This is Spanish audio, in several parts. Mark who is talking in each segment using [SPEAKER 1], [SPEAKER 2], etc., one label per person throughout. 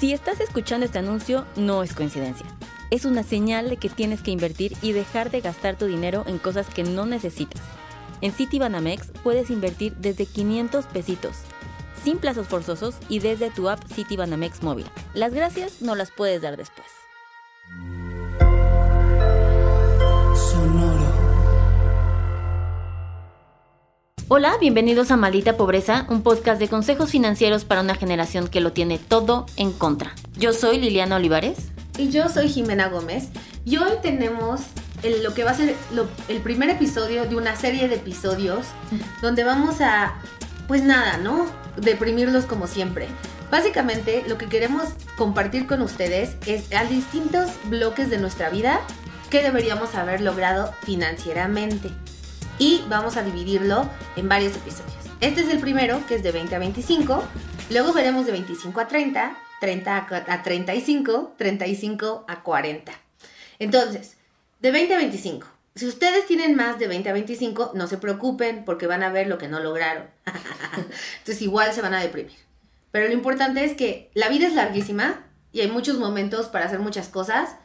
[SPEAKER 1] Si estás escuchando este anuncio, no es coincidencia. Es una señal de que tienes que invertir y dejar de gastar tu dinero en cosas que no necesitas. En Citibanamex puedes invertir desde 500 pesitos, sin plazos forzosos y desde tu app Citibanamex móvil. Las gracias no las puedes dar después. Hola, bienvenidos a Maldita Pobreza, un podcast de consejos financieros para una generación que lo tiene todo en contra. Yo soy Liliana Olivares.
[SPEAKER 2] Y yo soy Jimena Gómez. Y hoy tenemos lo que va a ser el primer episodio de una serie de episodios donde vamos a, pues nada, ¿no? Deprimirlos como siempre. Básicamente lo que queremos compartir con ustedes es a distintos bloques de nuestra vida que deberíamos haber logrado financieramente y vamos a dividirlo en varios episodios. Este es el primero, que es de 20 a 25, luego veremos de 25 a 30, 30 a 35, 35 a 40. Entonces, de 20 a 25. Si ustedes tienen más de 20 a 25, no se preocupen porque van a ver lo que no lograron. Entonces igual se van a deprimir. Pero lo importante es que la vida es larguísima y hay muchos momentos para hacer muchas cosas,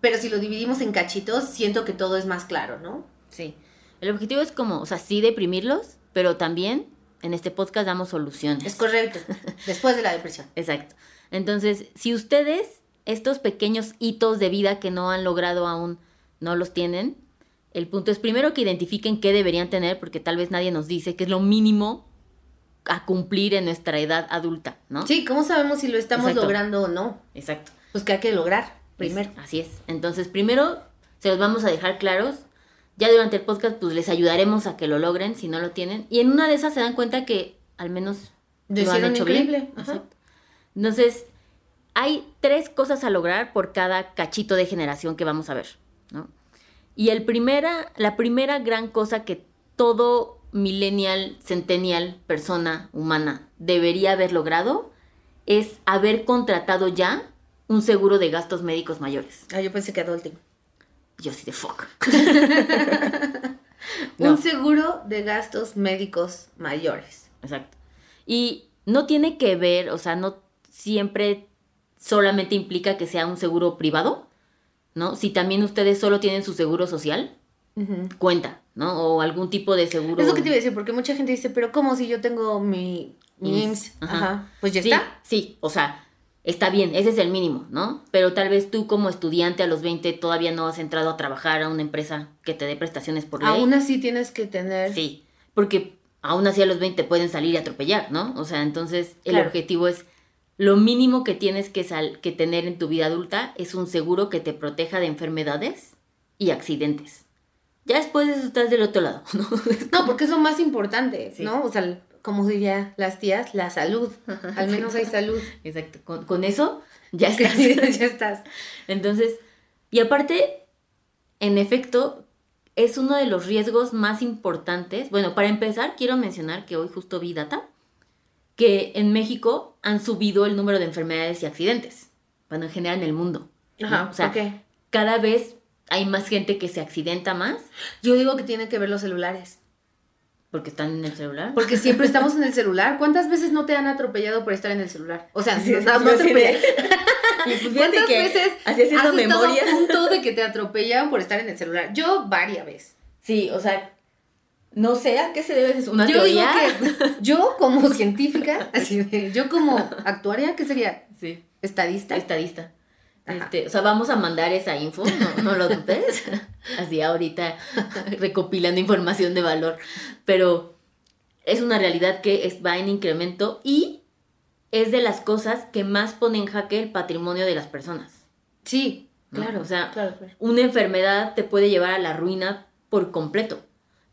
[SPEAKER 2] pero si lo dividimos en cachitos, siento que todo es más claro, ¿no?
[SPEAKER 1] Sí. El objetivo es como, o sea, sí deprimirlos, pero también en este podcast damos soluciones.
[SPEAKER 2] Es correcto, después de la depresión.
[SPEAKER 1] Exacto. Entonces, si ustedes estos pequeños hitos de vida que no han logrado aún no los tienen, el punto es primero que identifiquen qué deberían tener, porque tal vez nadie nos dice que es lo mínimo a cumplir en nuestra edad adulta, ¿no?
[SPEAKER 2] Sí, ¿cómo sabemos si lo estamos logrando o no?
[SPEAKER 1] Exacto.
[SPEAKER 2] Pues que hay que lograr primero.
[SPEAKER 1] así es. Entonces, primero se los vamos a dejar claros ya durante el podcast pues les ayudaremos a que lo logren si no lo tienen. Y en una de esas se dan cuenta que al menos
[SPEAKER 2] lo han hecho increíble.
[SPEAKER 1] Entonces, hay tres cosas a lograr por cada cachito de generación que vamos a ver, ¿no? Y el primera, la primera gran cosa que todo millennial, centennial, persona humana debería haber logrado es haber contratado ya un seguro de gastos médicos mayores.
[SPEAKER 2] Ah, yo pensé que adulting.
[SPEAKER 1] Yo sí de fuck.
[SPEAKER 2] Un seguro de gastos médicos mayores.
[SPEAKER 1] Exacto. Y no tiene que ver, o sea, no siempre solamente implica que sea un seguro privado, ¿no? Si también ustedes solo tienen su seguro social, cuenta, ¿no? O algún tipo de seguro.
[SPEAKER 2] Es lo que te iba a decir, porque mucha gente dice, pero ¿cómo si yo tengo mi, IMSS? Ajá. Pues ya está.
[SPEAKER 1] Sí, o sea, está bien, ese es el mínimo, ¿no? Pero tal vez tú como estudiante a los 20 todavía no has entrado a trabajar a una empresa que te dé prestaciones por ley.
[SPEAKER 2] Aún así tienes que tener...
[SPEAKER 1] Sí, porque aún así a los 20 pueden salir y atropellar, ¿no? O sea, entonces el objetivo es lo mínimo que tienes que, que tener en tu vida adulta es un seguro que te proteja de enfermedades y accidentes. Ya después de eso estás del otro lado, ¿no?
[SPEAKER 2] no, porque es lo más importante, ¿no? O sea, como diría las tías, la salud. Al menos hay salud.
[SPEAKER 1] Exacto. Con, eso ya estás.
[SPEAKER 2] ya estás.
[SPEAKER 1] Entonces, y aparte, en efecto, es uno de los riesgos más importantes. Bueno, para empezar, quiero mencionar que hoy justo vi data que en México han subido el número de enfermedades y accidentes. Bueno, en general en el mundo.
[SPEAKER 2] Ajá, o sea,
[SPEAKER 1] cada vez hay más gente que se accidenta más.
[SPEAKER 2] Yo digo que tiene que ver los celulares.
[SPEAKER 1] Porque están en el celular.
[SPEAKER 2] Porque siempre estamos en el celular. ¿Cuántas veces no te han atropellado por estar en el celular? O sea, no,
[SPEAKER 1] no, pues ¿Cuántas veces
[SPEAKER 2] así haciendo has memoria? estado a punto de que te atropellaban por estar en el celular? Yo varias veces.
[SPEAKER 1] Sí, o sea, no sé a qué se debe una
[SPEAKER 2] yo teoría. Digo que yo como científica, así yo como actuaria, ¿qué sería?
[SPEAKER 1] Sí.
[SPEAKER 2] Estadista.
[SPEAKER 1] Estadista. Este, o sea, vamos a mandar esa info, no, no lo dudes. Así ahorita recopilando información de valor. Pero es una realidad que va en incremento y es de las cosas que más pone en jaque el patrimonio de las personas.
[SPEAKER 2] Sí, claro.
[SPEAKER 1] O sea, una enfermedad te puede llevar a la ruina por completo.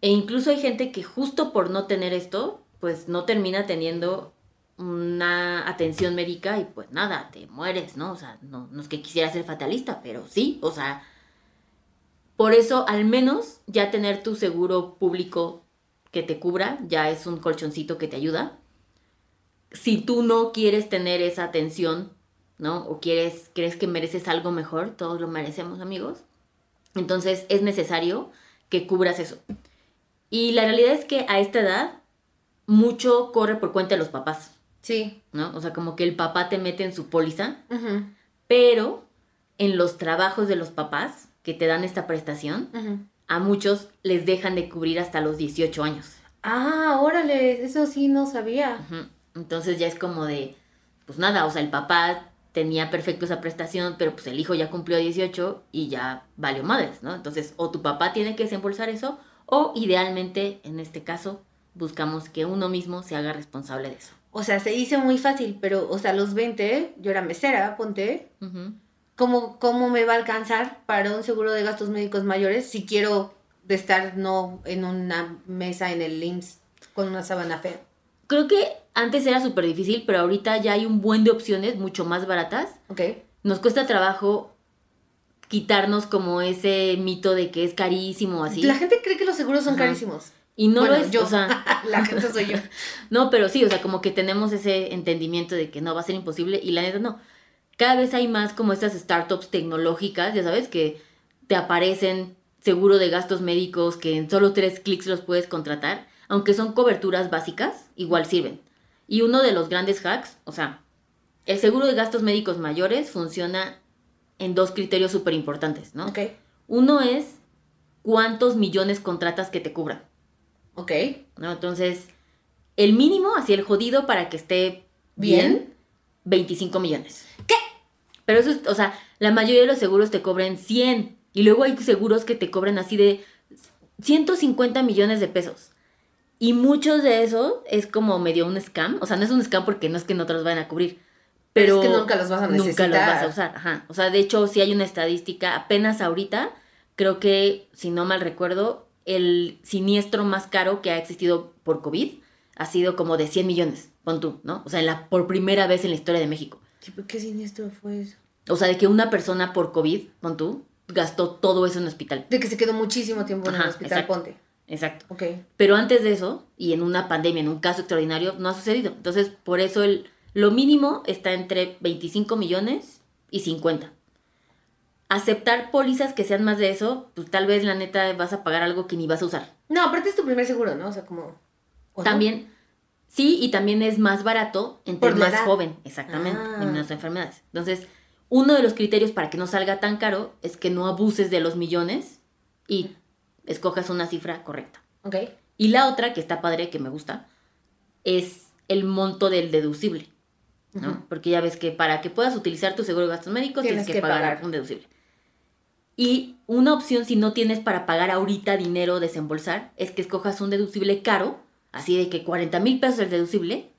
[SPEAKER 1] E incluso hay gente que justo por no tener esto, pues no termina teniendo una atención médica y pues nada, te mueres, ¿no? O sea, no, no es que quisiera ser fatalista, pero sí, o sea, por eso al menos ya tener tu seguro público que te cubra ya es un colchoncito que te ayuda. Si tú no quieres tener esa atención, ¿no? O quieres, crees que mereces algo mejor, todos lo merecemos, amigos. Entonces es necesario que cubras eso. Y la realidad es que a esta edad mucho corre por cuenta de los papás.
[SPEAKER 2] Sí.
[SPEAKER 1] ¿no? O sea, como que el papá te mete en su póliza, pero en los trabajos de los papás que te dan esta prestación, a muchos les dejan de cubrir hasta los 18 años.
[SPEAKER 2] Ah, órale, eso sí no sabía.
[SPEAKER 1] Entonces ya es como de, pues nada, o sea, el papá tenía perfecto esa prestación, pero pues el hijo ya cumplió 18 y ya valió madres, ¿no? Entonces, o tu papá tiene que desembolsar eso, o idealmente, en este caso, buscamos que uno mismo se haga responsable de eso.
[SPEAKER 2] O sea, se hizo muy fácil, pero, o sea, los 20, yo era mesera, ponte.
[SPEAKER 1] Ujú.
[SPEAKER 2] ¿Cómo, ¿Cómo me va a alcanzar para un seguro de gastos médicos mayores si quiero estar no en una mesa en el IMSS con una sábana fea?
[SPEAKER 1] Creo que antes era súper difícil, pero ahorita ya hay un buen de opciones mucho más baratas.
[SPEAKER 2] ¿Ok?
[SPEAKER 1] Nos cuesta trabajo quitarnos como ese mito de que es carísimo así.
[SPEAKER 2] La gente cree que los seguros son
[SPEAKER 1] Ajá.
[SPEAKER 2] carísimos.
[SPEAKER 1] Y no
[SPEAKER 2] Bueno,
[SPEAKER 1] lo es,
[SPEAKER 2] yo.
[SPEAKER 1] o sea,
[SPEAKER 2] La gente soy yo.
[SPEAKER 1] no, pero sí, o sea, como que tenemos ese entendimiento de que no va a ser imposible y la neta no. Cada vez hay más como estas startups tecnológicas, ya sabes, que te aparecen seguro de gastos médicos que en solo tres clics los puedes contratar, aunque son coberturas básicas, igual sirven. Y uno de los grandes hacks, o sea, el seguro de gastos médicos mayores funciona en dos criterios súper importantes, ¿no?
[SPEAKER 2] ¿Ok?
[SPEAKER 1] Uno es cuántos millones contratas que te cubran.
[SPEAKER 2] ¿Ok?
[SPEAKER 1] ¿no? Entonces, el mínimo, así el jodido para que esté bien,
[SPEAKER 2] Bien.
[SPEAKER 1] 25 millones. ¿Qué? Pero eso es, o sea, la mayoría de los seguros te cobran 100 y luego hay seguros que te cobran así de 150 millones de pesos. Y muchos de eso es como medio un scam, o sea, no es un scam porque no es que no te los vayan a cubrir.
[SPEAKER 2] Pero
[SPEAKER 1] Pero,
[SPEAKER 2] es que nunca los vas a
[SPEAKER 1] Nunca los
[SPEAKER 2] necesitar.
[SPEAKER 1] vas a usar, ajá. O sea, de hecho, sí hay una estadística, apenas ahorita, creo que, si no mal recuerdo, el siniestro más caro que ha existido por COVID ha sido como de 100 millones, pon tú, ¿no? O sea, en la, por primera vez en la historia de México.
[SPEAKER 2] Tipo, ¿Qué siniestro fue eso?
[SPEAKER 1] O sea, de que una persona por COVID, pon tú, gastó todo eso en hospital.
[SPEAKER 2] De que se quedó muchísimo tiempo en el
[SPEAKER 1] Ajá,
[SPEAKER 2] hospital,
[SPEAKER 1] exacto.
[SPEAKER 2] ponte.
[SPEAKER 1] Exacto.
[SPEAKER 2] Ok.
[SPEAKER 1] Pero antes de eso, y en una pandemia, en un caso extraordinario, no ha sucedido. Entonces, por eso el, lo mínimo está entre 25 millones y 50. Aceptar pólizas que sean más de eso, pues tal vez la neta vas a pagar algo que ni vas a usar.
[SPEAKER 2] No, aparte es tu primer seguro, ¿no? O sea, como... ¿o no?
[SPEAKER 1] También, sí, y también es más barato entre
[SPEAKER 2] Por
[SPEAKER 1] más
[SPEAKER 2] edad.
[SPEAKER 1] joven, exactamente,
[SPEAKER 2] Ah.
[SPEAKER 1] en las enfermedades. Entonces, uno de los criterios para que no salga tan caro es que no abuses de los millones y escojas una cifra correcta.
[SPEAKER 2] Ok.
[SPEAKER 1] Y la otra, que está padre, que me gusta, es el monto del deducible. ¿no? Porque ya ves que para que puedas utilizar tu seguro de gastos médicos tienes,
[SPEAKER 2] Tienes
[SPEAKER 1] que,
[SPEAKER 2] que
[SPEAKER 1] pagar,
[SPEAKER 2] pagar.
[SPEAKER 1] un deducible. Y una opción si no tienes para pagar ahorita dinero desembolsar es que escojas un deducible caro, así de que 40 mil pesos el deducible,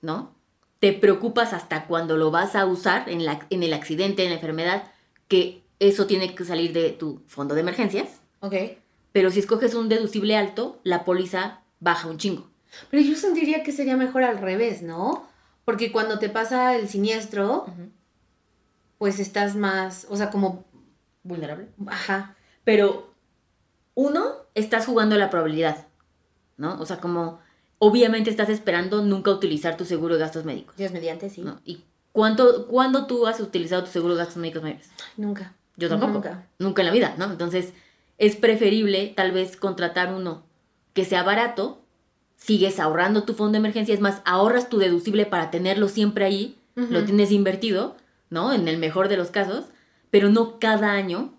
[SPEAKER 1] ¿no? Te preocupas hasta cuando lo vas a usar en, la, en el accidente, en la enfermedad, que eso tiene que salir de tu fondo de emergencias.
[SPEAKER 2] Ok.
[SPEAKER 1] Pero si escoges un deducible alto, la póliza baja un chingo.
[SPEAKER 2] Pero yo sentiría que sería mejor al revés, ¿no? Porque cuando te pasa el siniestro, pues estás más, o sea, como,
[SPEAKER 1] Vulnerable.
[SPEAKER 2] ajá,
[SPEAKER 1] Pero, uno, estás jugando la probabilidad, ¿no? O sea, como, obviamente estás esperando nunca utilizar tu seguro de gastos médicos,
[SPEAKER 2] Dios mediante, sí.
[SPEAKER 1] ¿no? ¿Y cuánto, cuándo tú has utilizado tu seguro de gastos médicos mayores?
[SPEAKER 2] Nunca.
[SPEAKER 1] Yo tampoco.
[SPEAKER 2] Nunca.
[SPEAKER 1] Nunca en la vida, ¿no? Entonces, es preferible tal vez contratar uno que sea barato, sigues ahorrando tu fondo de emergencia, es más, ahorras tu deducible para tenerlo siempre ahí, lo tienes invertido, ¿no? En el mejor de los casos, pero no cada año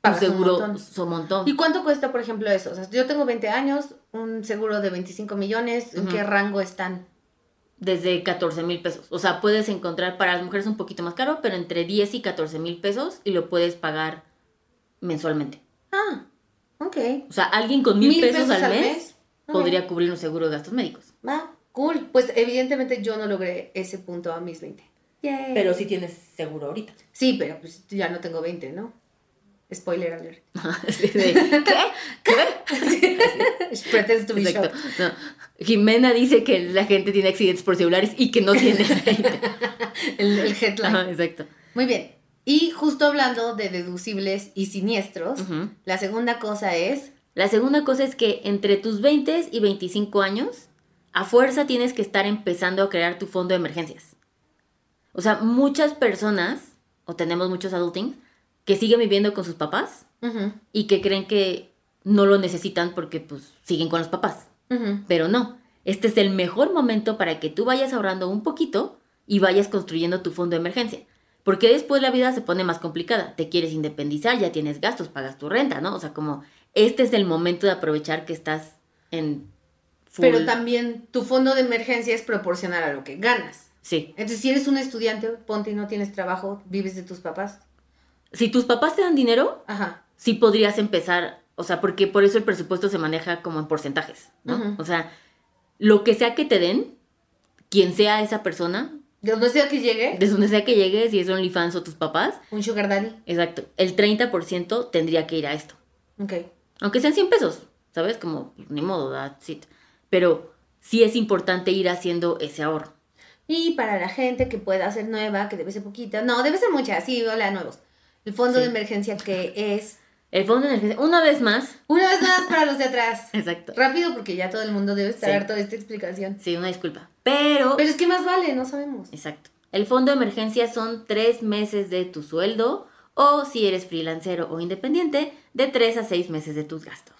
[SPEAKER 2] Pagas un
[SPEAKER 1] seguro
[SPEAKER 2] montón.
[SPEAKER 1] su montón.
[SPEAKER 2] ¿Y cuánto cuesta, por ejemplo, eso? O sea, yo tengo 20 años, un seguro de 25 millones, ¿en qué rango están?
[SPEAKER 1] Desde 14 mil pesos. O sea, puedes encontrar para las mujeres un poquito más caro, pero entre 10 y 14 mil pesos y lo puedes pagar mensualmente.
[SPEAKER 2] Ah, ok.
[SPEAKER 1] O sea, alguien con mil,
[SPEAKER 2] ¿Mil
[SPEAKER 1] pesos,
[SPEAKER 2] pesos
[SPEAKER 1] al mes, podría cubrir un seguro de gastos médicos.
[SPEAKER 2] Va, cool. Pues evidentemente yo no logré ese punto a mis 20. Yay.
[SPEAKER 1] sí tienes seguro ahorita.
[SPEAKER 2] Sí, pero pues ya no tengo 20, ¿no? Spoiler alert.
[SPEAKER 1] ¿Qué? ¿Qué?
[SPEAKER 2] Pretends to be
[SPEAKER 1] Exacto. No. Jimena dice que la gente tiene accidentes por celulares y que no tiene.
[SPEAKER 2] El, el headline.
[SPEAKER 1] Ajá, exacto.
[SPEAKER 2] Muy bien. Y justo hablando de deducibles y siniestros,
[SPEAKER 1] Ujú.
[SPEAKER 2] la segunda cosa es...
[SPEAKER 1] La segunda cosa es que entre tus 20 y 25 años, a fuerza tienes que estar empezando a crear tu fondo de emergencias. O sea, muchas personas, o tenemos muchos adulting, que siguen viviendo con sus papás y que creen que no lo necesitan porque pues siguen con los papás. Pero no, este es el mejor momento para que tú vayas ahorrando un poquito y vayas construyendo tu fondo de emergencia. Porque después la vida se pone más complicada. Te quieres independizar, ya tienes gastos, pagas tu renta, ¿no? O sea, como este es el momento de aprovechar que estás en... full-
[SPEAKER 2] Pero también tu fondo de emergencia es proporcional a lo que ganas.
[SPEAKER 1] Sí.
[SPEAKER 2] Entonces, si eres un estudiante, ponte y no tienes trabajo, vives de tus papás.
[SPEAKER 1] Si tus papás te dan dinero,
[SPEAKER 2] Ajá.
[SPEAKER 1] sí podrías empezar, o sea, porque por eso el presupuesto se maneja como en porcentajes, ¿no? O sea, lo que sea que te den, quien sea esa persona,
[SPEAKER 2] De donde sea que llegue,
[SPEAKER 1] de donde sea que llegues, si es OnlyFans o tus papás,
[SPEAKER 2] un sugar daddy.
[SPEAKER 1] exacto, el 30% tendría que ir a esto.
[SPEAKER 2] Ok.
[SPEAKER 1] Aunque sean 100 pesos, ¿sabes? Como, ni modo, that's it. Pero sí es importante ir haciendo ese ahorro.
[SPEAKER 2] Y para la gente que pueda ser nueva, que debe ser poquita, no, debe ser mucha, sí, hola, nuevos. El fondo
[SPEAKER 1] Sí.
[SPEAKER 2] de emergencia que es,
[SPEAKER 1] El fondo de emergencia, una vez más,
[SPEAKER 2] una vez más para los de atrás.
[SPEAKER 1] exacto.
[SPEAKER 2] Rápido porque ya todo el mundo debe estar
[SPEAKER 1] Sí.
[SPEAKER 2] harto de esta explicación.
[SPEAKER 1] Sí, una disculpa. Pero,
[SPEAKER 2] Pero es que más vale, no sabemos.
[SPEAKER 1] exacto. El fondo de emergencia son tres meses de tu sueldo o si eres freelancero o independiente, de tres a seis meses de tus gastos.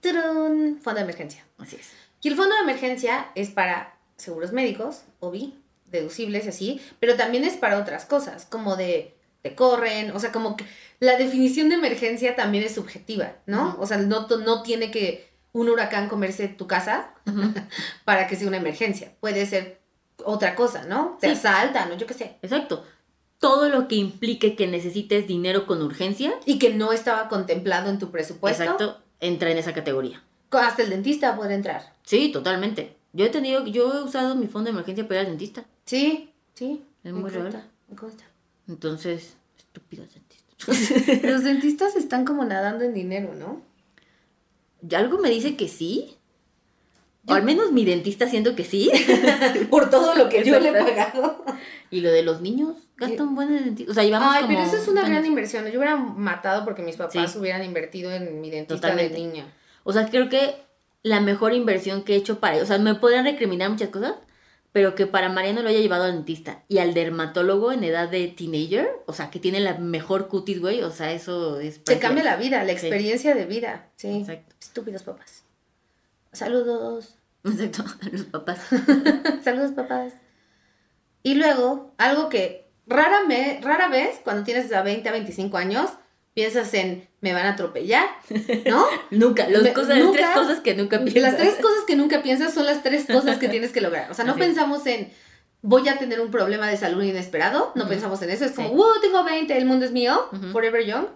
[SPEAKER 2] ¡Turun! Fondo de emergencia.
[SPEAKER 1] Así es.
[SPEAKER 2] Y el fondo de emergencia es para seguros médicos, OBI, deducibles y así, pero también es para otras cosas, como de te corren, o sea, como que la definición de emergencia también es subjetiva, ¿no? O sea, no, no tiene que un huracán comerse tu casa para que sea una emergencia. Puede ser otra cosa, ¿no? Te
[SPEAKER 1] Sí.
[SPEAKER 2] asaltan, o yo qué sé.
[SPEAKER 1] Exacto. Todo lo que implique que necesites dinero con urgencia,
[SPEAKER 2] Y que no estaba contemplado en tu presupuesto.
[SPEAKER 1] exacto, entra en esa categoría.
[SPEAKER 2] Hasta el dentista puede entrar.
[SPEAKER 1] Sí, totalmente. Yo he tenido, yo he usado mi fondo de emergencia para ir al dentista.
[SPEAKER 2] Sí, sí.
[SPEAKER 1] Es muy real.
[SPEAKER 2] me consta.
[SPEAKER 1] Entonces, estúpidos dentistas.
[SPEAKER 2] Los dentistas están como nadando en dinero, ¿no?
[SPEAKER 1] ¿Y algo me dice que sí? O al menos mi dentista siento que sí.
[SPEAKER 2] Por todo lo que yo le he pagado.
[SPEAKER 1] y lo de los niños, gasta un buen dentista. O sea, llevamos
[SPEAKER 2] Ay,
[SPEAKER 1] como
[SPEAKER 2] pero eso es una gran inversión. Yo hubiera matado porque mis papás
[SPEAKER 1] Sí.
[SPEAKER 2] hubieran invertido en mi dentista
[SPEAKER 1] Totalmente.
[SPEAKER 2] de niña.
[SPEAKER 1] O sea, creo que la mejor inversión que he hecho para... O sea, me podrían recriminar muchas cosas, pero que para Mariano lo haya llevado al dentista y al dermatólogo en edad de teenager, o sea, que tiene la mejor cutis, güey, o sea, eso es...
[SPEAKER 2] Se cambia la vida, la
[SPEAKER 1] Sí.
[SPEAKER 2] experiencia de vida. Sí.
[SPEAKER 1] Exacto.
[SPEAKER 2] Estúpidos papás. Saludos.
[SPEAKER 1] Exacto, los papás.
[SPEAKER 2] Saludos, papás. Y luego, algo que rara, me, rara vez, cuando tienes a 20 a 25 años, piensas en me van a atropellar, ¿no?
[SPEAKER 1] Nunca, las
[SPEAKER 2] Me-
[SPEAKER 1] cosas, las
[SPEAKER 2] nunca-
[SPEAKER 1] tres cosas que nunca piensas.
[SPEAKER 2] Las tres cosas que nunca piensas son las tres cosas que tienes que lograr. O sea, no
[SPEAKER 1] Así.
[SPEAKER 2] pensamos en voy a tener un problema de salud inesperado, no
[SPEAKER 1] Ujú.
[SPEAKER 2] pensamos en eso. Es como,
[SPEAKER 1] Sí.
[SPEAKER 2] wow, tengo 20, el mundo es mío,
[SPEAKER 1] Ujú.
[SPEAKER 2] forever young.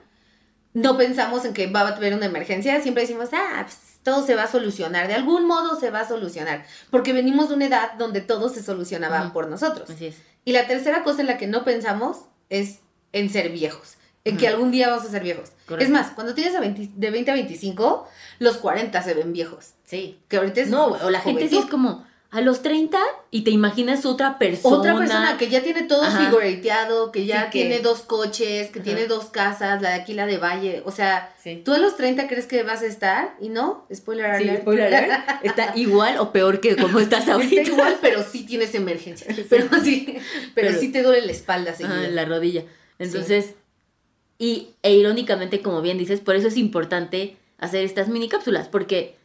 [SPEAKER 2] No pensamos en que va a haber una emergencia, siempre decimos, ah, pues, todo se va a solucionar, de algún modo se va a solucionar, porque venimos de una edad donde todo se solucionaba
[SPEAKER 1] Ujú.
[SPEAKER 2] por nosotros.
[SPEAKER 1] Así es.
[SPEAKER 2] Y la tercera cosa en la que no pensamos es en ser viejos, en que algún día vamos a ser viejos.
[SPEAKER 1] Correcto.
[SPEAKER 2] Es más, cuando tienes a 20 de 20 a 25, los 40 se ven viejos.
[SPEAKER 1] Sí.
[SPEAKER 2] Que ahorita es
[SPEAKER 1] No, o la gente sí es como a los 30 y te imaginas otra persona.
[SPEAKER 2] Otra persona que ya tiene todo
[SPEAKER 1] Ajá.
[SPEAKER 2] figurateado, que ya
[SPEAKER 1] Sí, que-
[SPEAKER 2] tiene dos coches, que
[SPEAKER 1] Ajá.
[SPEAKER 2] tiene dos casas, la de aquí, la de Valle. O sea,
[SPEAKER 1] Sí.
[SPEAKER 2] tú a los 30 crees que vas a estar y no, spoiler
[SPEAKER 1] Sí,
[SPEAKER 2] alert.
[SPEAKER 1] spoiler alert, está igual o peor que como estás ahorita.
[SPEAKER 2] Está igual, pero sí tienes emergencia. Pero sí, pero,
[SPEAKER 1] Pero-
[SPEAKER 2] sí te duele la espalda
[SPEAKER 1] Ajá, la rodilla. Entonces, y e irónicamente, como bien dices, por eso es importante hacer estas mini cápsulas, porque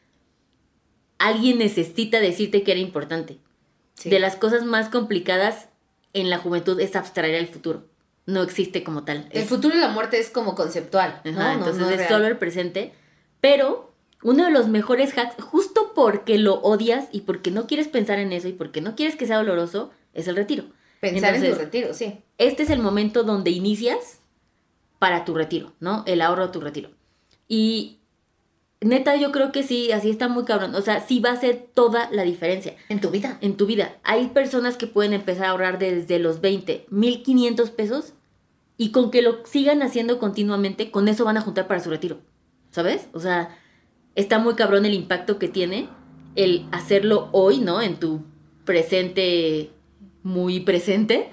[SPEAKER 1] alguien necesita decirte que era importante.
[SPEAKER 2] Sí.
[SPEAKER 1] De las cosas más complicadas en la juventud es abstraer el futuro. No existe como tal.
[SPEAKER 2] El
[SPEAKER 1] Es-
[SPEAKER 2] futuro y la muerte es como conceptual, ¿no?
[SPEAKER 1] Ajá,
[SPEAKER 2] No-
[SPEAKER 1] entonces
[SPEAKER 2] no
[SPEAKER 1] es solo el presente. Pero uno de los mejores hacks, justo porque lo odias y porque no quieres pensar en eso y porque no quieres que sea doloroso, es el retiro.
[SPEAKER 2] Pensar en tu retiro, sí.
[SPEAKER 1] Este es el momento donde inicias para tu retiro, ¿no? El ahorro de tu retiro. Y neta, yo creo que sí, así está muy cabrón. O sea, sí va a ser toda la diferencia
[SPEAKER 2] En tu vida.
[SPEAKER 1] en tu vida. Hay personas que pueden empezar a ahorrar desde los 20, 1500 pesos y con que lo sigan haciendo continuamente, con eso van a juntar para su retiro. ¿Sabes? O sea, está muy cabrón el impacto que tiene el hacerlo hoy, ¿no? En tu presente, muy presente.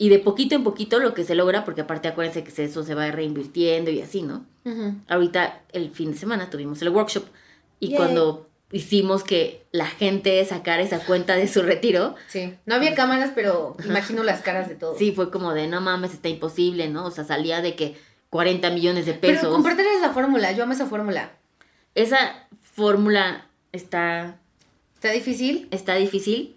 [SPEAKER 1] Y de poquito en poquito lo que se logra, porque aparte acuérdense que eso se va reinvirtiendo y así, ¿no? Ahorita el fin de semana tuvimos el workshop y
[SPEAKER 2] Yay.
[SPEAKER 1] cuando hicimos que la gente sacara esa cuenta de su retiro,
[SPEAKER 2] Sí. No había cámaras, pero imagino las caras de todos.
[SPEAKER 1] sí fue como de no mames, está imposible, ¿no? O sea, salía de que 40 millones de
[SPEAKER 2] Pero
[SPEAKER 1] pesos.
[SPEAKER 2] compárteles la fórmula, yo amo esa fórmula.
[SPEAKER 1] Esa fórmula está
[SPEAKER 2] Está difícil,
[SPEAKER 1] Está difícil,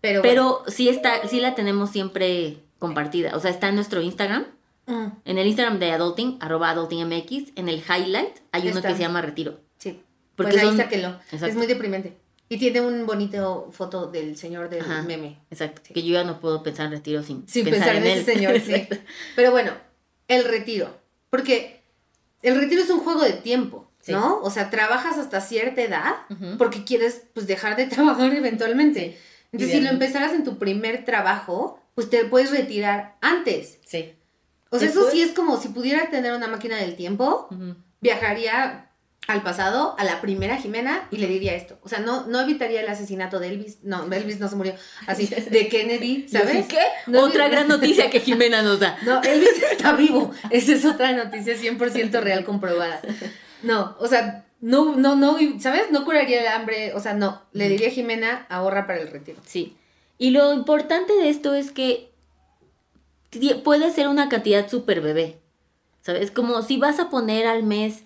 [SPEAKER 2] pero. bueno.
[SPEAKER 1] pero sí, está, sí la tenemos siempre compartida. O sea, está en nuestro Instagram.
[SPEAKER 2] Mm,
[SPEAKER 1] En el Instagram de Adulting, arroba AdultingMX, en el highlight hay uno
[SPEAKER 2] Está.
[SPEAKER 1] que se llama Retiro.
[SPEAKER 2] sí.
[SPEAKER 1] Porque
[SPEAKER 2] pues ahí
[SPEAKER 1] son-
[SPEAKER 2] sáquenlo.
[SPEAKER 1] Exacto.
[SPEAKER 2] Es muy deprimente. Y tiene un bonito foto del señor del
[SPEAKER 1] Ajá.
[SPEAKER 2] meme.
[SPEAKER 1] Exacto. Que yo ya no puedo pensar en retiro sin,
[SPEAKER 2] Sin pensar, en, ese señor, sí. Pero bueno, el retiro. Porque el retiro es un juego de tiempo,
[SPEAKER 1] Sí.
[SPEAKER 2] ¿no? O sea, trabajas hasta cierta edad porque quieres pues dejar de trabajar eventualmente. Entonces, si lo empezaras en tu primer trabajo, pues te puedes retirar antes.
[SPEAKER 1] Sí.
[SPEAKER 2] O sea, eso sí es como si pudiera tener una máquina del tiempo, viajaría al pasado, a la primera Jimena, y le diría esto. O sea, no, no evitaría el asesinato de Elvis. No, Elvis no se murió. Así, de Kennedy, ¿sabes?
[SPEAKER 1] ¿Qué?
[SPEAKER 2] No,
[SPEAKER 1] Otra gran noticia que Jimena nos da.
[SPEAKER 2] No, Elvis está vivo. Esa es otra noticia 100% real comprobada. No, o sea, no, no, no, ¿sabes? No curaría el hambre. O sea, no. Le diría a Jimena, ahorra para el retiro.
[SPEAKER 1] Sí. Y lo importante de esto es que puede ser una cantidad súper bebé. ¿Sabes? Como si vas a poner al mes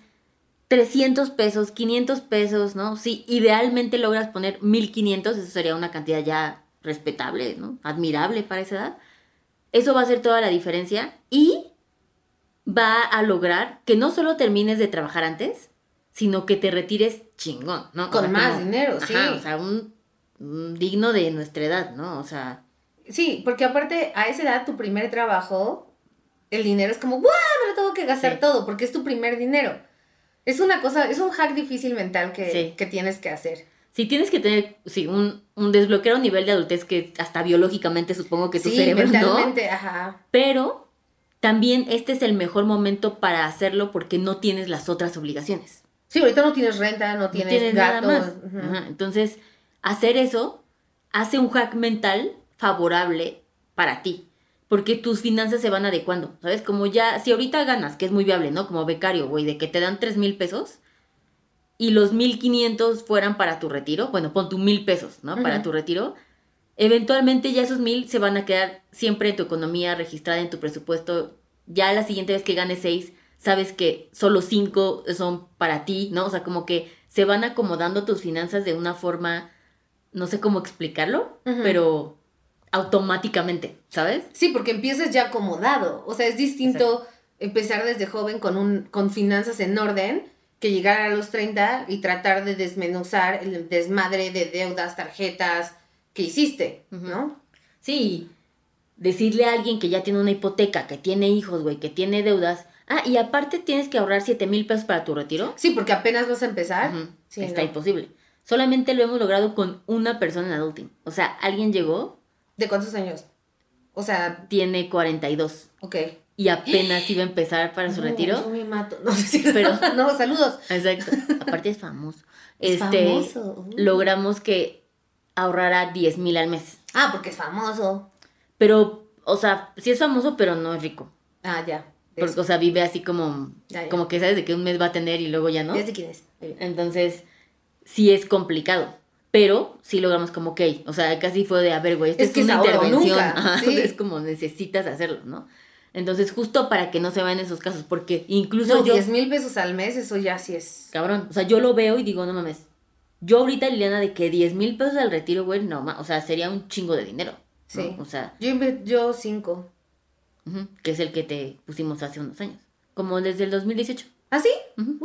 [SPEAKER 1] 300 pesos, 500 pesos, ¿no? Si idealmente logras poner 1500, eso sería una cantidad ya respetable, ¿no? Admirable para esa edad. Eso va a hacer toda la diferencia y va a lograr que no solo termines de trabajar antes, sino que te retires chingón, ¿no? O
[SPEAKER 2] Con
[SPEAKER 1] sea,
[SPEAKER 2] más
[SPEAKER 1] como-
[SPEAKER 2] dinero, sí.
[SPEAKER 1] Ajá, o sea, un digno de nuestra edad, ¿no? O sea,
[SPEAKER 2] Sí, porque aparte a esa edad tu primer trabajo, el dinero es como, ¡guau! Me lo tengo que gastar
[SPEAKER 1] Sí.
[SPEAKER 2] todo porque es tu primer dinero. Es una cosa, es un hack difícil mental que,
[SPEAKER 1] Sí.
[SPEAKER 2] que tienes que hacer.
[SPEAKER 1] si tienes que tener, sí, un, un desbloquear un nivel de adultez que hasta biológicamente supongo que tu
[SPEAKER 2] sí,
[SPEAKER 1] cerebro no,
[SPEAKER 2] mentalmente, ajá.
[SPEAKER 1] pero también este es el mejor momento para hacerlo porque no tienes las otras obligaciones.
[SPEAKER 2] Sí, ahorita no tienes renta, no
[SPEAKER 1] No
[SPEAKER 2] tienes,
[SPEAKER 1] nada
[SPEAKER 2] gatos.
[SPEAKER 1] más.
[SPEAKER 2] ujú.
[SPEAKER 1] Ajá, Entonces, hacer eso hace un hack mental favorable para ti. Porque tus finanzas se van adecuando, ¿sabes? Como ya, si ahorita ganas, que es muy viable, ¿no? Como becario, güey, de que te dan 3 mil pesos y los 1500 fueran para tu retiro, bueno, pon tu mil pesos, ¿no? Para tu retiro, eventualmente ya esos mil se van a quedar siempre en tu economía, registrada en tu presupuesto. Ya la siguiente vez que ganes 6, sabes que solo 5 son para ti, ¿no? O sea, como que se van acomodando tus finanzas de una forma, no sé cómo explicarlo, pero automáticamente, ¿sabes?
[SPEAKER 2] Sí, porque empiezas ya acomodado. O sea, es distinto empezar desde joven con, un, con finanzas en orden que llegar a los 30 y tratar de desmenuzar el desmadre de deudas, tarjetas que hiciste. ¿no?
[SPEAKER 1] Sí, decirle a alguien que ya tiene una hipoteca, que tiene hijos, güey, que tiene deudas, ah, y aparte tienes que ahorrar 7 mil pesos para tu retiro.
[SPEAKER 2] Sí, porque apenas vas a empezar.
[SPEAKER 1] Ujú,
[SPEAKER 2] Sí,
[SPEAKER 1] Está
[SPEAKER 2] no.
[SPEAKER 1] imposible. Solamente lo hemos logrado con una persona en adulting. O sea, alguien llegó,
[SPEAKER 2] ¿De cuántos años? O sea,
[SPEAKER 1] tiene 42
[SPEAKER 2] ok.
[SPEAKER 1] y apenas iba a empezar para su
[SPEAKER 2] No,
[SPEAKER 1] retiro.
[SPEAKER 2] Yo me mato. No, sí, sí.
[SPEAKER 1] Pero-
[SPEAKER 2] no, saludos.
[SPEAKER 1] Exacto. Aparte es famoso.
[SPEAKER 2] Es
[SPEAKER 1] este,
[SPEAKER 2] famoso. Uh.
[SPEAKER 1] logramos que ahorrara 10 mil al mes.
[SPEAKER 2] Ah, porque es famoso.
[SPEAKER 1] Pero, o sea, sí es famoso, pero no es rico.
[SPEAKER 2] Ah, ya.
[SPEAKER 1] Porque, o sea, vive así como,
[SPEAKER 2] Ya, ya.
[SPEAKER 1] como que sabes de que un mes va a tener y luego ya no.
[SPEAKER 2] ¿Ya de quién es?
[SPEAKER 1] Entonces, sí es complicado. Pero sí logramos como, ok, o sea, casi fue de, a ver, güey, esto
[SPEAKER 2] Es
[SPEAKER 1] es,
[SPEAKER 2] que
[SPEAKER 1] una intervención.
[SPEAKER 2] nunca,
[SPEAKER 1] Ajá,
[SPEAKER 2] sí.
[SPEAKER 1] Es como necesitas hacerlo, ¿no? Entonces, justo para que no se vayan esos casos, porque incluso
[SPEAKER 2] No,
[SPEAKER 1] yo,
[SPEAKER 2] 10 mil pesos al mes, eso ya sí es.
[SPEAKER 1] cabrón, o sea, yo lo veo y digo, no mames, yo ahorita, Liliana, de que 10 mil pesos al retiro, güey, no, ma- o sea, sería un chingo de dinero. ¿no?
[SPEAKER 2] Sí.
[SPEAKER 1] O sea,
[SPEAKER 2] Yo, yo cinco.
[SPEAKER 1] que es el que te pusimos hace unos años, como desde el 2018.
[SPEAKER 2] ¿Ah, sí? Uh.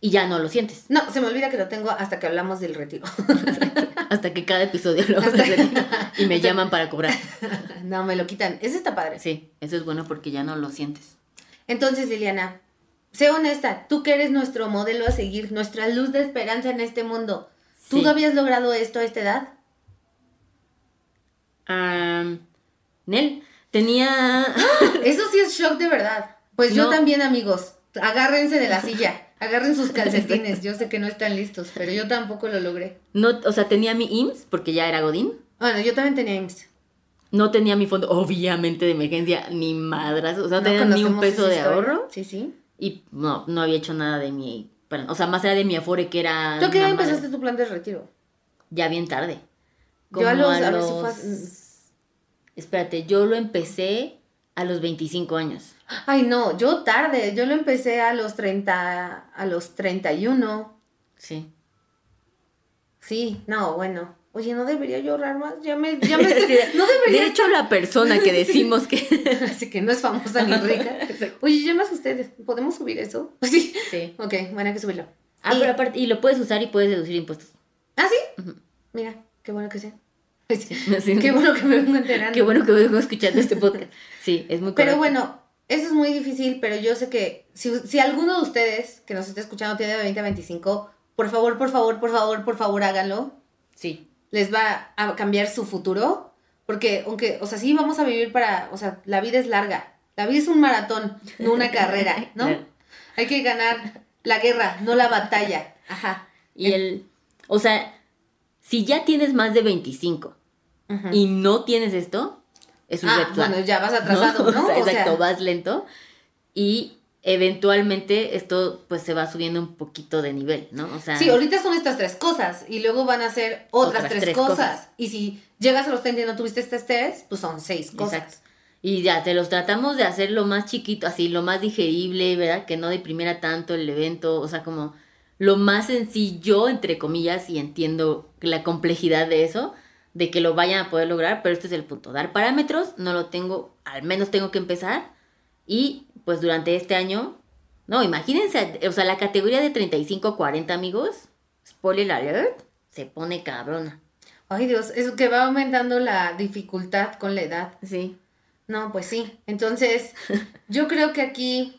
[SPEAKER 1] Y ya no lo sientes,
[SPEAKER 2] No, se me olvida que lo tengo hasta que hablamos del retiro.
[SPEAKER 1] hasta que cada episodio hablamos de retiro y me llaman para cobrar.
[SPEAKER 2] no, me lo quitan. Ese está padre.
[SPEAKER 1] Sí, eso es bueno porque ya no lo sientes.
[SPEAKER 2] Entonces, Liliana, sé honesta. Tú que eres nuestro modelo a seguir, nuestra luz de esperanza en este mundo. ¿Tú
[SPEAKER 1] Sí.
[SPEAKER 2] no habías logrado esto a esta edad?
[SPEAKER 1] Am, Nel, tenía...
[SPEAKER 2] Eso sí es shock de verdad. Pues yo también, amigos. Agárrense de la silla. Agarren sus calcetines. Yo sé que no están listos, pero yo tampoco lo logré.
[SPEAKER 1] No, o sea, tenía mi IMSS porque ya era Godín.
[SPEAKER 2] Bueno, yo también tenía IMSS.
[SPEAKER 1] No tenía mi fondo, obviamente, de emergencia, ni madras. O sea, no
[SPEAKER 2] ¿No
[SPEAKER 1] tenía ni un peso de ahorro.
[SPEAKER 2] Sí, sí.
[SPEAKER 1] Y no, no había hecho nada de mi... o sea, más allá de mi afore que era...
[SPEAKER 2] ¿Tú a qué edad
[SPEAKER 1] una madre.
[SPEAKER 2] empezaste tu plan de retiro?
[SPEAKER 1] Ya bien tarde.
[SPEAKER 2] Yo a
[SPEAKER 1] Como
[SPEAKER 2] los- a ver si fue a-
[SPEAKER 1] Espérate, yo lo empecé a los 25 años.
[SPEAKER 2] Ay, no, yo tarde. Yo lo empecé a los 30, a los 31.
[SPEAKER 1] Sí.
[SPEAKER 2] Sí, no, bueno. Oye, no debería yo ahorrar más. Ya me, ya me no debería.
[SPEAKER 1] De hecho, la persona que decimos que.
[SPEAKER 2] Así que no es famosa ni rica. Oye, ya más ustedes. ¿Podemos subir eso? Sí. Sí. Ok, bueno, hay que subirlo.
[SPEAKER 1] Ah, pero aparte, y lo puedes usar y puedes deducir impuestos.
[SPEAKER 2] ¿Ah, sí? Mira, qué bueno que sea. Qué bueno que me vengo enterando.
[SPEAKER 1] Qué bueno que vengo escuchando este podcast. Sí, es muy
[SPEAKER 2] correcto. Pero bueno, eso es muy difícil, pero yo sé que si, si alguno de ustedes que nos está escuchando tiene de 20 a 25, por favor, por favor, por favor, por favor, háganlo.
[SPEAKER 1] Sí.
[SPEAKER 2] Les va a cambiar su futuro. Porque, aunque, o sea, sí vamos a vivir para, o sea, la vida es larga. La vida es un maratón, no una carrera, ¿no? Hay que ganar la guerra, no la batalla. Ajá.
[SPEAKER 1] Y el, o sea, si ya tienes más de 25 y no tienes esto, es un
[SPEAKER 2] ah, Bueno, ya vas atrasado, ¿no?
[SPEAKER 1] exacto, vas lento. Y eventualmente esto pues se va subiendo un poquito de nivel, ¿no? O sea,
[SPEAKER 2] sí, ahorita son estas tres cosas y luego van a ser otras, tres, cosas. Y si llegas a los 30 y no tuviste estas tres, pues son seis cosas.
[SPEAKER 1] Y ya, te los tratamos de hacer lo más chiquito, así, lo más digerible, ¿verdad? Que no deprimiera tanto el evento, o sea, como lo más sencillo, entre comillas, y entiendo la complejidad de eso, de que lo vayan a poder lograr, pero este es el punto. Dar parámetros, no lo tengo, al menos tengo que empezar. Y pues durante este año, no, imagínense, o sea, la categoría de 35 a 40 amigos, spoiler alert, se pone cabrona.
[SPEAKER 2] Ay Dios, es que va aumentando la dificultad con la edad.
[SPEAKER 1] Sí.
[SPEAKER 2] No, pues sí. Entonces, yo creo que aquí,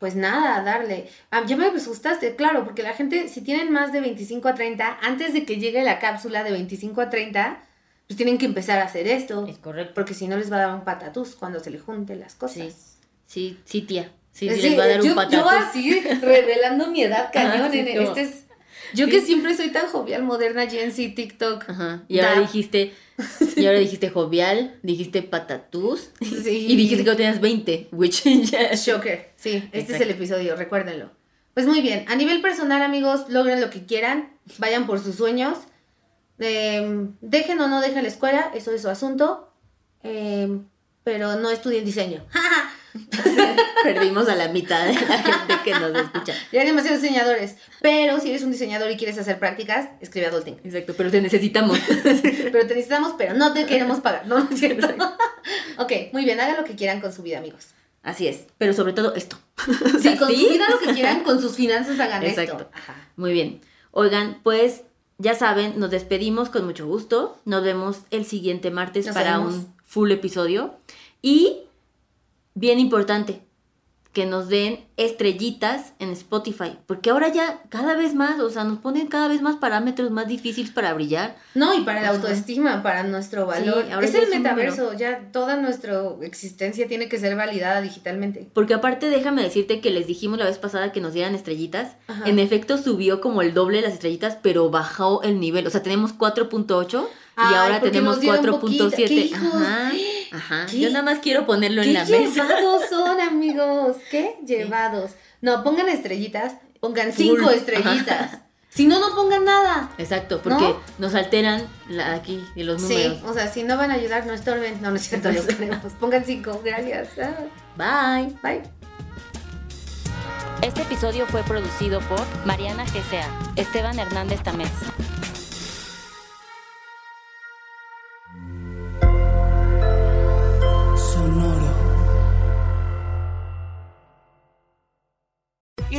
[SPEAKER 2] pues nada, darle. Ah, ya me asustaste, claro, porque la gente, si tienen más de 25 a 30, antes de que llegue la cápsula de 25 a 30, pues tienen que empezar a hacer esto.
[SPEAKER 1] Es correcto.
[SPEAKER 2] Porque si no les va a dar un patatús cuando se le junten las cosas.
[SPEAKER 1] Sí, sí, tía. Sí, sí, les va a dar un patatús.
[SPEAKER 2] Yo así, revelando mi edad cañón. en, este es, yo que siempre soy tan jovial, moderna, Gen Z, TikTok.
[SPEAKER 1] Ajá. Y ahora dijiste, y ahora dijiste jovial, dijiste patatús. Sí. Y dijiste que no tenías 20, which
[SPEAKER 2] Shocker. Sí, este es el episodio, recuérdenlo. Pues muy bien, a nivel personal, amigos, logren lo que quieran, vayan por sus sueños. Em, dejen o no dejen la escuela, eso es su asunto. Em, pero no estudien diseño.
[SPEAKER 1] Perdimos a la mitad de la gente que nos escucha.
[SPEAKER 2] Ya hay demasiados diseñadores. Pero si eres un diseñador y quieres hacer prácticas, escribe Adulting.
[SPEAKER 1] Exacto, pero te necesitamos.
[SPEAKER 2] pero te necesitamos, pero no te queremos pagar. No, no es cierto. ok, muy bien, hagan lo que quieran con su vida, amigos.
[SPEAKER 1] Así es, pero sobre todo esto.
[SPEAKER 2] sí, con su vida lo que quieran, con sus finanzas hagan
[SPEAKER 1] Exacto.
[SPEAKER 2] esto.
[SPEAKER 1] Muy bien. Oigan, pues ya saben, nos despedimos con mucho gusto. Nos vemos el siguiente martes para un full episodio. Y, bien importante, que nos den estrellitas en Spotify, porque ahora ya cada vez más, o sea, nos ponen cada vez más parámetros más difíciles para brillar.
[SPEAKER 2] No, y para la autoestima, para nuestro valor. es el metaverso, ya toda nuestra existencia tiene que ser validada digitalmente.
[SPEAKER 1] Porque aparte déjame decirte que les dijimos la vez pasada que nos dieran estrellitas, en efecto subió como el doble las estrellitas, pero bajó el nivel, o sea, tenemos 4.8 y ahora tenemos 4.7. Ajá. Ajá. Yo nada más quiero ponerlo en la mesa.
[SPEAKER 2] ¿Qué llevados son, amigos? ¿Qué llevados? No, pongan estrellitas, pongan cinco estrellitas. Si no, no pongan nada.
[SPEAKER 1] Exacto, porque nos alteran aquí de los números.
[SPEAKER 2] Sí, o sea, si no van a ayudar, no estorben. No, no es cierto, los queremos. Pongan cinco, gracias.
[SPEAKER 1] Bye.
[SPEAKER 2] Bye.
[SPEAKER 1] Este episodio fue producido por Mariana GCA, Esteban Hernández Tamés.